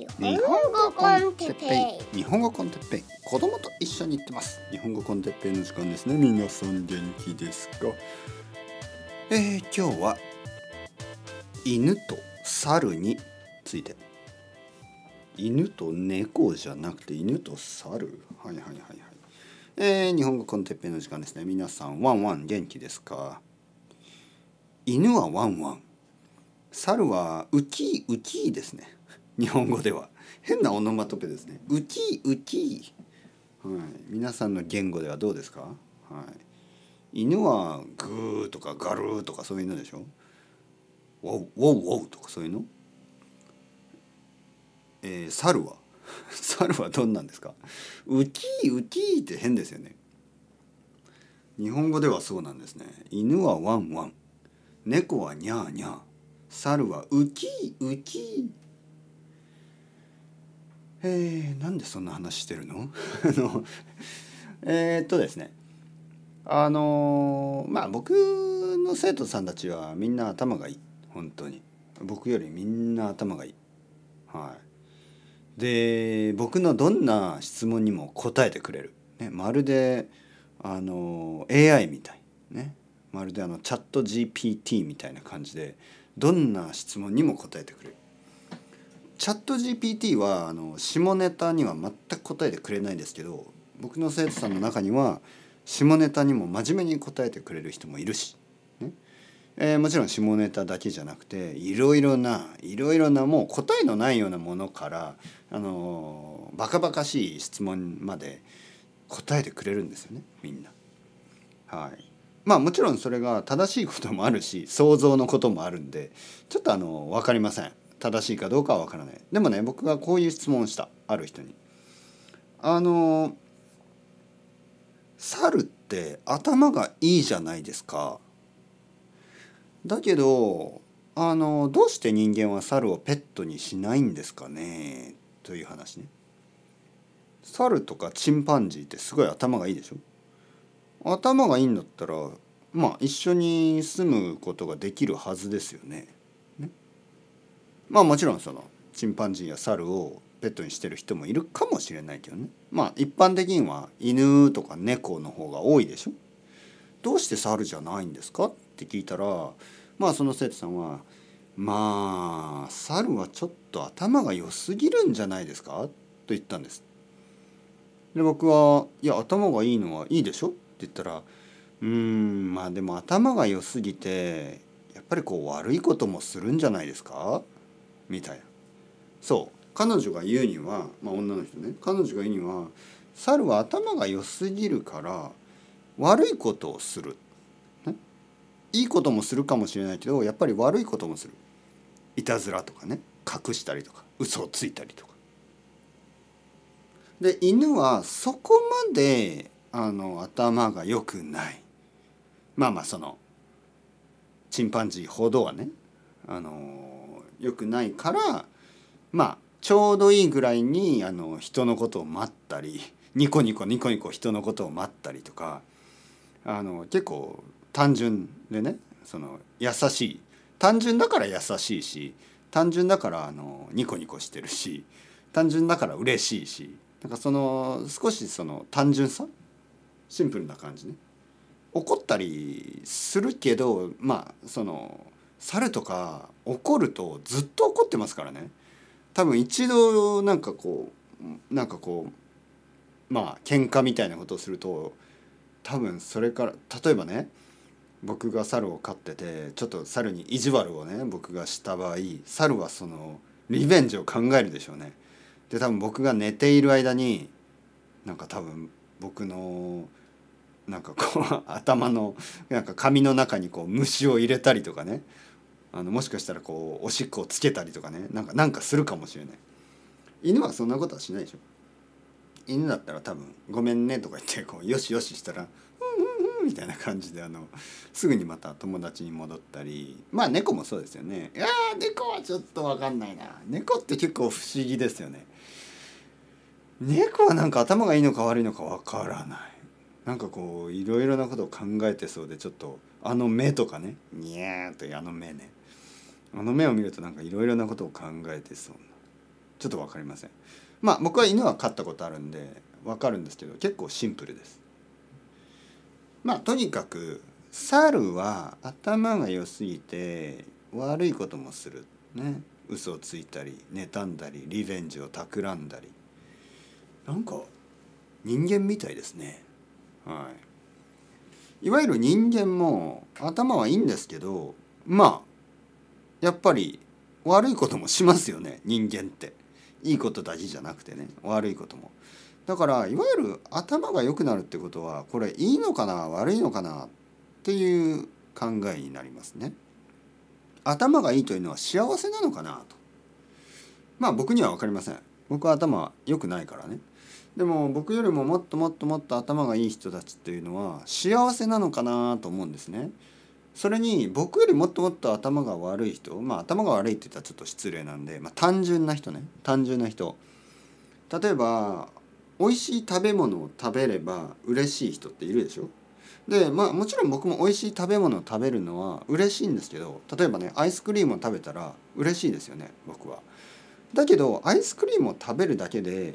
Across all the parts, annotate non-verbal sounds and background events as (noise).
日本語コンテッペイ。日本語コンテッペイ。子供と一緒に行ってます。日本語コンテッペイの時間ですね。皆さん元気ですか？えー、今日は犬と猿について。犬と猫じゃなくて犬と猿？はいはいはいはい。えー、日本語コンテッペイの時間ですね。皆さんワンワン元気ですか？犬はワンワン。猿はウキウキですね日本語では。変なオノマトペですね。ウキウキはい。皆さんの言語ではどうですか？はい。犬はグーとかガルーとかそういうのでしょ？ウォウウォウウォウとかそういうの？えー、猿は？(laughs) 猿はどんなんですか？ウキウキって変ですよね。日本語ではそうなんですね。犬はワンワン。猫はニャーニャー。猿はウキウキえー、なんでそんな話してるの？(laughs) あのえー、っとですね。あのまあ僕の生徒さんたちはみんな頭がいい。本当に。僕よりみんな頭がいい。はい。で僕のどんな質問にも答えてくれる、ね、まるであの AI みたい。ね。まるであのチャット GPT みたいな感じでどんな質問にも答えてくれる。チャット GPT はあの下ネタには全く答えてくれないですけど僕の生徒さんの中には下ネタにも真面目に答えてくれる人もいるし、ねえー、もちろん下ネタだけじゃなくていろいろないろいろなもう答えのないようなものからあのバカバカしい質問まで答えてくれるんですよねみんな。はい、まあもちろんそれが正しいこともあるし想像のこともあるんでちょっとあの分かりません。正しいかどうかは分からない。でもね僕がこういう質問した。ある人に。あの猿って頭がいいじゃないですか。だけどあのどうして人間は猿をペットにしないんですかね？という話ね。猿とかチンパンジーってすごい頭がいいでしょ？頭がいいんだったらまあ一緒に住むことができるはずですよね。まあもちろんそのチンパンジーや猿をペットにしてる人もいるかもしれないけどねまあ一般的には犬とか猫の方が多いでしょどうして猿じゃないんですかって聞いたらまあその生徒さんはまあ猿はちょっと頭が良すぎるんじゃないですか？と言ったんです。で僕は「いや頭がいいのはいいでしょ?」って言ったら「うんまあでも頭が良すぎてやっぱりこう悪いこともするんじゃないですか?」みたいな。そう。彼女が言うには、まあ、女の人ね。彼女が言うには猿は頭が良すぎるから悪いことをする、ね、いいこともするかもしれないけどやっぱり悪いこともする。いたずらとかね。隠したりとか嘘をついたりとか。で犬はそこまであの頭が良くない。まあまあそのチンパンジーほどはね。あの良くないからまあちょうどいいぐらいにあの人のことを待ったりニコニコニコニコ人のことを待ったりとかあの結構単純でねその優しい。単純だから優しいし単純だからあのニコニコしてるし単純だから嬉しいしなんかその少しその単純さシンプルな感じね。怒ったりするけどまあその猿とか怒るとずっと怒ってますからね多分一度なんかこうなんかこうまあ喧嘩みたいなことをすると多分それから例えばね僕が猿を飼っててちょっと猿に意地悪をね僕がした場合猿はそのリベンジを考えるでしょうね。で多分僕が寝ている間になんか多分僕のなんかこう頭のなんか髪の中にこう虫を入れたりとかねあのもしかしたらこうおしっこをつけたりとかね。なんかなんかするかもしれない。犬はそんなことはしないでしょ。犬だったら多分「ごめんね」とか言ってこうよしよししたら「うんうんうん」みたいな感じであのすぐにまた友達に戻ったり。まあ猫もそうですよね。いや猫はちょっと分かんないな。猫って結構不思議ですよね。猫はなんか頭がいいのか悪いのか分からない。なんかこういろいろなことを考えてそうでちょっとあの目とかね。ニャーとあの目ね。あの目を見るとなんかいろいろなことを考えてそうな。ちょっと分かりません。まあ僕は犬は飼ったことあるんで分かるんですけど結構シンプルです。まあとにかく猿は頭が良すぎて悪いこともするね。嘘をついたり妬んだりリベンジを企んだり。なんか人間みたいですね。はい。いわゆる人間も頭はいいんですけどまあやっぱり悪いこともしますよね人間って。いいことだけじゃなくてね悪いことも。だからいわゆる頭が良くなるってことはこれいいのかな悪いのかなっていう考えになりますね。頭がいいというのは幸せなのかなと。まあ僕には分かりません。僕は頭良くないからね。でも僕よりももっともっともっと頭がいい人たちっていうのは幸せなのかなと思うんですね。それに僕よりもっともっと頭が悪い人まあ頭が悪いって言ったらちょっと失礼なんで、まあ、単純な人ね。単純な人。例えば美味しい食べ物を食べれば嬉しい人っているでしょ？でまあもちろん僕も美味しい食べ物を食べるのは嬉しいんですけど例えばねアイスクリームを食べたら嬉しいですよね僕は。だけどアイスクリームを食べるだけで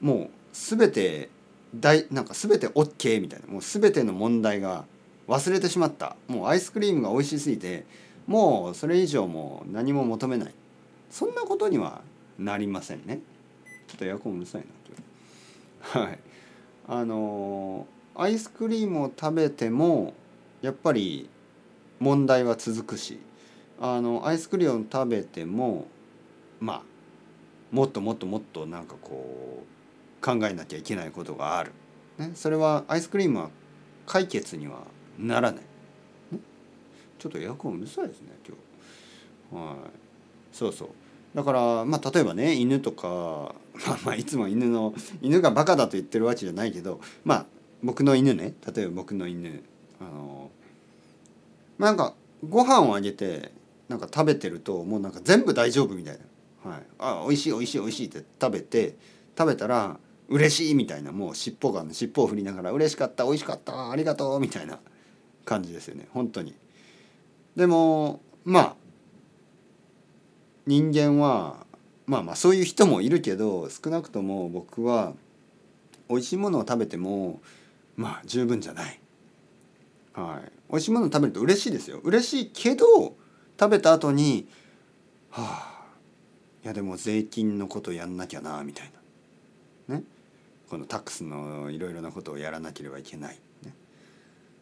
もう全て大なんか全て OK みたいなもう全ての問題が忘れてしまった。もうアイスクリームが美味しすぎてもうそれ以上も何も求めない。そんなことにはなりませんね。ちょっとエアコンうるさいなはい。あのアイスクリームを食べてもやっぱり問題は続くしあのアイスクリームを食べてもまあもっともっともっとなんかこう考えなきゃいけないことがある、ね、それはアイスクリームは解決にはならない、ちょっとエアコンうるさいですね今日。はい。そうそう。だからまあ例えばね犬とか (laughs) まあまあいつも犬の犬がバカだと言ってるわけじゃないけどまあ僕の犬ね。例えば僕の犬。あのまあなんかご飯をあげてなんか食べてるともうなんか全部大丈夫みたいな、はい、あ美味しい美味しい美味しいって食べて食べたら嬉しいみたいな。もう尻尾が尻尾を振りながら嬉しかった美味しかったありがとうみたいな。感じですよね。本当に。でもまあ人間はまあまあそういう人もいるけど少なくとも僕は美味しいものを食べてもまあ十分じゃない。はい、美味しいものを食べると嬉しいですよ。嬉しいけど食べた後にはあいやでも税金のことやんなきゃなみたいな。ね。このタックスのいろいろなことをやらなければいけない、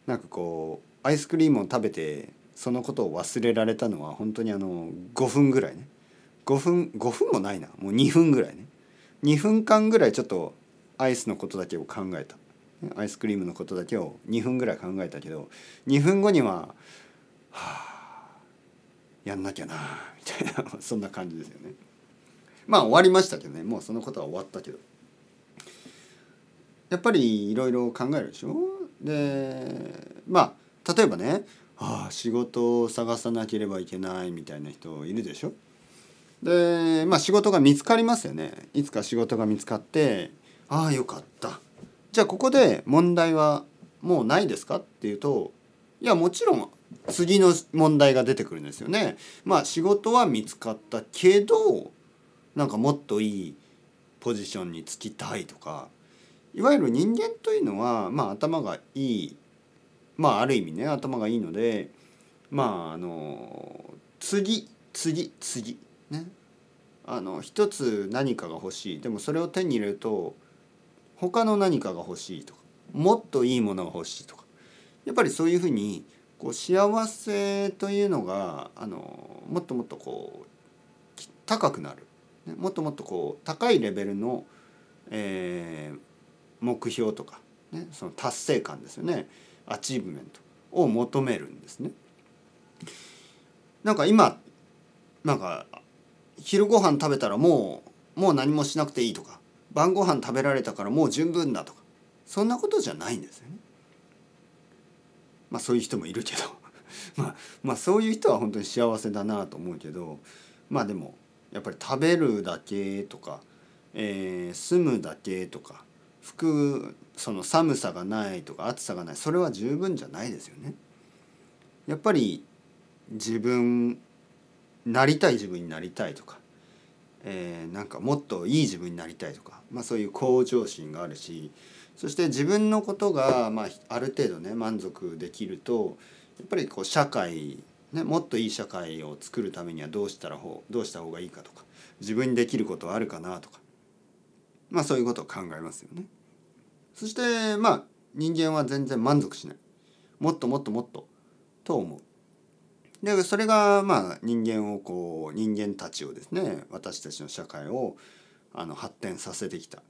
なんかこうアイスクリームを食べてそのことを忘れられたのは本当にあの5分ぐらいね。5分5分もないな。もう2分ぐらいね。2分間ぐらいちょっとアイスのことだけを考えた。アイスクリームのことだけを2分ぐらい考えたけど2分後にははあやんなきゃなみたいな (laughs) そんな感じですよね。まあ終わりましたけどね。もうそのことは終わったけど。やっぱりいろいろ考えるでしょ？でまあ例えばねああ仕事を探さなければいけないみたいな人いるでしょ？でまあ仕事が見つかりますよね。いつか仕事が見つかってああよかった。じゃあここで問題はもうないですか？っていうといやもちろん次の問題が出てくるんですよね。まあ仕事は見つかったけどなんかもっといいポジションにつきたいとかいわゆる人間というのはまあ頭がいいまあある意味ね頭がいいのでまああの次次次ね。あの一つ何かが欲しい。でもそれを手に入れると他の何かが欲しいとかもっといいものが欲しいとか。やっぱりそういうふうにこう幸せというのがあのもっともっとこう高くなる、ね、もっともっとこう高いレベルの、えー、目標とか、ね、その達成感ですよね achievement を求めるんですね。なんか今なんか昼ご飯食べたらもうもう何もしなくていいとか晩ご飯食べられたからもう十分だとかそんなことじゃないんですよね。まあそういう人もいるけど (laughs) まあまあそういう人は本当に幸せだなと思うけどまあでもやっぱり食べるだけとか、えー、住むだけとか服その寒さがないとか暑さがないそれは十分じゃないですよね。やっぱり自分なりたい自分になりたいとかえーなんかもっといい自分になりたいとか、まあ、そういう向上心があるしそして自分のことが、まあ、ある程度ね満足できるとやっぱりこう社会、ね、もっといい社会を作るためにはどうしたらほうどうした方がいいかとか自分にできることはあるかなとか、まあ、そういうことを考えますよね。そしてまあ人間は全然満足しないもっともっともっとと思う。でそれがまあ人間をこう人間たちをですね私たちの社会をあの発展させてきた、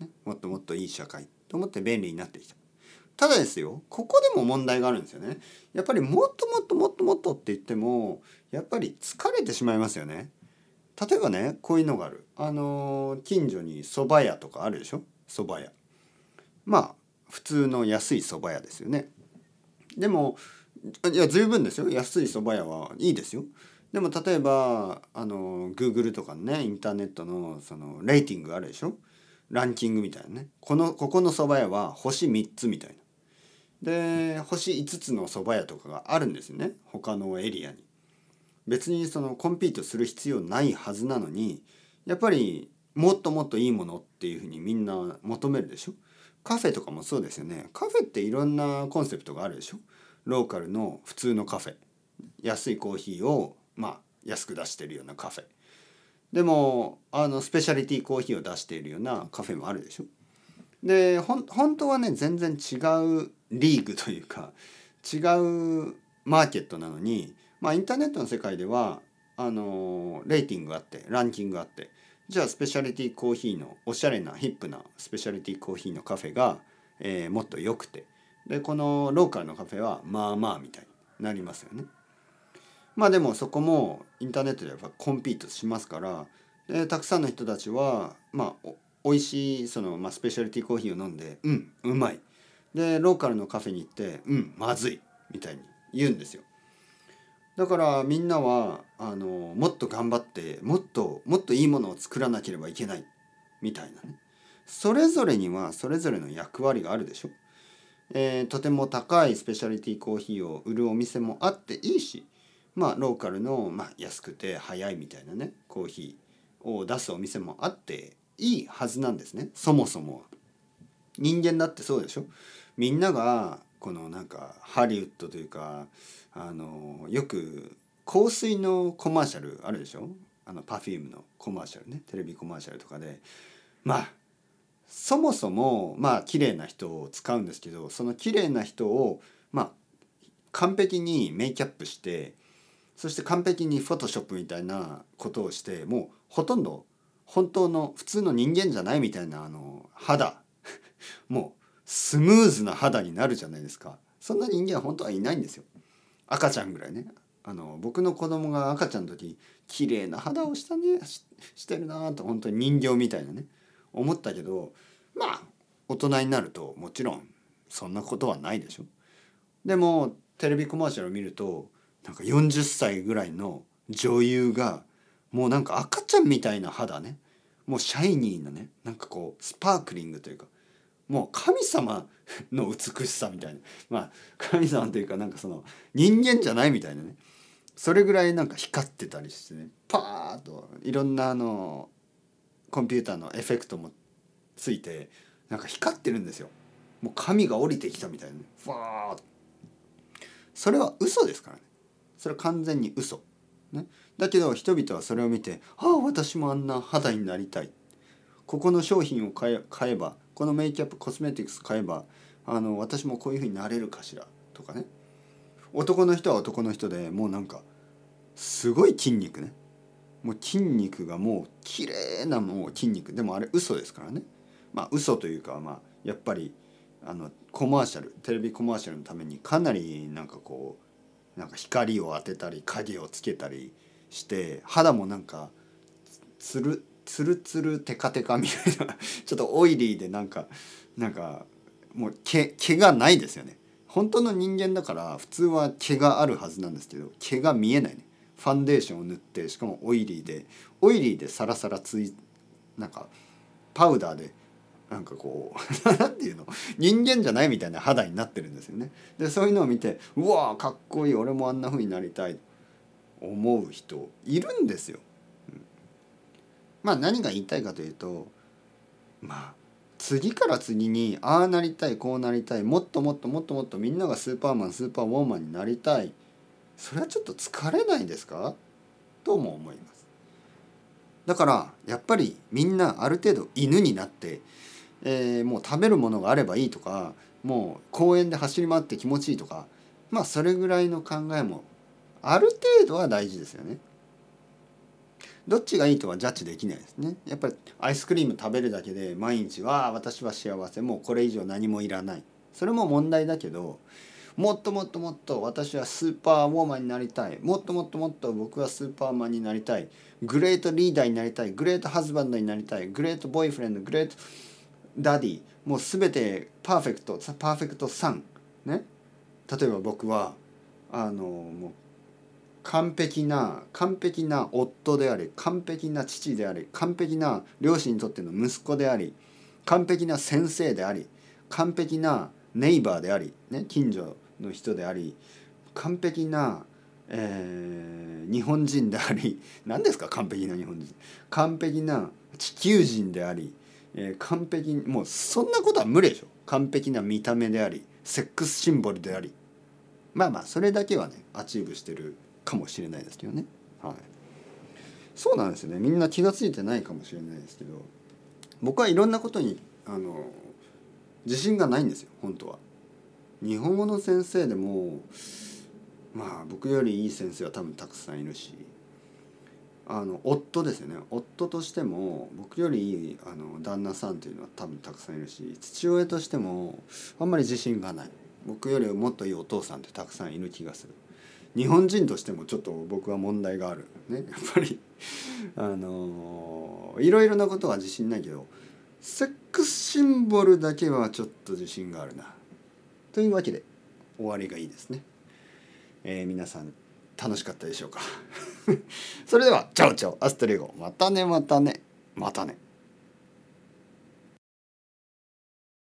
ね、もっともっといい社会と思って便利になってきた。ただですよここでも問題があるんですよね。やっぱりもっともっともっともっとって言ってもやっぱり疲れてしまいますよね。例えばねこういうのがある。あの近所に蕎麦屋とかあるでしょ？蕎麦屋。まあ普通の安い蕎麦屋ですよね。でもいや十分ですよ安い蕎麦屋はいいですよ。でも例えばあの Google とかねインターネットのそのレーティングあるでしょ？ランキングみたいなねこのここの蕎麦屋は星3つみたいな。で星5つの蕎麦屋とかがあるんですよね他のエリアに。別にそのコンピートする必要ないはずなのにやっぱりもっともっといいものっていうふうにみんな求めるでしょ？カフェとかもそうですよね。カフェっていろんなコンセプトがあるでしょ？ローカルの普通のカフェ。安いコーヒーをまあ安く出してるようなカフェ。でもあのスペシャリティコーヒーを出しているようなカフェもあるでしょ？で本当はね全然違うリーグというか違うマーケットなのにまあインターネットの世界ではあのレーティングがあってランキングがあってじゃあスペシャリティコーヒーのおしゃれなヒップなスペシャリティコーヒーのカフェが、えーもっと良くてでこのローカルのカフェはまあまあみたいになりますよね。まあでもそこもインターネットでやっぱコンピートしますからでたくさんの人たちはまあお美味しいその、まあ、スペシャリティコーヒーを飲んでうんうまいでローカルのカフェに行ってうんまずいみたいに言うんですよ。だからみんなはあのもっと頑張ってもっともっといいものを作らなければいけないみたいなねそれぞれにはそれぞれの役割があるでしょ。えーとても高いスペシャリティコーヒーを売るお店もあっていいしまあローカルの、まあ、安くて早いみたいなねコーヒーを出すお店もあっていいはずなんですねそもそもは。人間だってそうでしょみんながこのなんかハリウッドというかあのよく香水のコマーシャルあるでしょ？あの Perfume のコマーシャルねテレビコマーシャルとかで。まあそもそもまあ綺麗な人を使うんですけどその綺麗な人をまあ完璧にメイキャップしてそして完璧にフォトショップみたいなことをしてもうほとんど本当の普通の人間じゃないみたいなあの肌。(laughs) もうスムーズな肌になるじゃないですか。そんな人間は本当はいないんですよ。赤ちゃんぐらいね。あの僕の子供が赤ちゃんの時綺麗な肌をしたね。ししてるなと本当に人形みたいなね。思ったけどまあ大人になるともちろんそんなことはないでしょ。でもテレビコマーシャルを見るとなんか40歳ぐらいの女優がもうなんか赤ちゃんみたいな肌ね。もうシャイニーなね。なんかこうスパークリングというかもう神様の美しさみたいな。まあ神様というかなんかその人間じゃないみたいなね。それぐらいなんか光ってたりしてね。パーッといろんなあのコンピューターのエフェクトもついてなんか光ってるんですよ。もう神が降りてきたみたいなね。ファーッそれは嘘ですからね。それは完全に嘘。ね。だけど人々はそれを見て「ああ私もあんな肌になりたい」ここの商品を買え買えばこのメイキャップコスメティクス買えばあの私もこういうふうになれるかしらとかね。男の人は男の人でもうなんかすごい筋肉ね。もう筋肉がもう綺麗なもう筋肉。でもあれ嘘ですからね。まあ嘘というかまあやっぱりあのコマーシャルテレビコマーシャルのためにかなりなんかこうなんか光を当てたり影をつけたりして肌もなんかつるつるつるテカテカみたいな (laughs) ちょっとオイリーでなんかなんかもう毛毛がないですよね本当の人間だから普通は毛があるはずなんですけど毛が見えないねファンデーションを塗ってしかもオイリーでオイリーでサラサラついなんかパウダーでなんかこう (laughs) なんていうの？人間じゃないみたいな肌になってるんですよね。でそういうのを見てうわーかっこいい俺もあんな風になりたい思う人いるんですよ。まあ何が言いたいかというとまあ次から次にああなりたいこうなりたいもっともっともっともっとみんながスーパーマンスーパーウォーマンになりたい。それはちょっと疲れないですか？とも思います。だからやっぱりみんなある程度犬になって、えー、もう食べるものがあればいいとかもう公園で走り回って気持ちいいとかまあそれぐらいの考えもある程度は大事ですよね。どっちがいいとはジャッジできないですね。やっぱりアイスクリーム食べるだけで毎日は私は幸せもうこれ以上何もいらない。それも問題だけどもっともっともっと私はスーパーウォーマンになりたい。もっともっともっと僕はスーパーマンになりたい。 great leader になりたい。 great husband になりたい。 great boyfriend great daddy。もう全てパーフェクト perfect son ね。例えば僕はあのもう完璧な完璧な夫であり完璧な父であり完璧な両親にとっての息子であり完璧な先生であり完璧なネイバーであり、ね、近所の人であり完璧な、えー、日本人であり (laughs) 何ですか完璧な日本人。完璧な地球人であり、えー、完璧もうそんなことは無理でしょ。完璧な見た目でありセックスシンボルであり。まあまあそれだけはね achieve してるかもしれないですけどね。はい、そうなんですよねみんな気が付いてないかもしれないですけど僕はいろんなことにあの自信がないんですよ本当は。日本語の先生でもまあ僕よりいい先生は多分たくさんいるしあの夫ですよね夫としても僕よりいいあの旦那さんというのは多分たくさんいるし父親としてもあんまり自信がない僕よりもっといいお父さんってたくさんいる気がする。日本人としてもちょっと僕は問題があるね。(laughs) やっぱり。あのいろいろなことは自信ないけどセックスシンボルだけはちょっと自信があるな。というわけで終わりがいいですね、えー、皆さん楽しかったでしょうか？(laughs) それではチャオチャオ。 hasta luego。またねまたね。またね。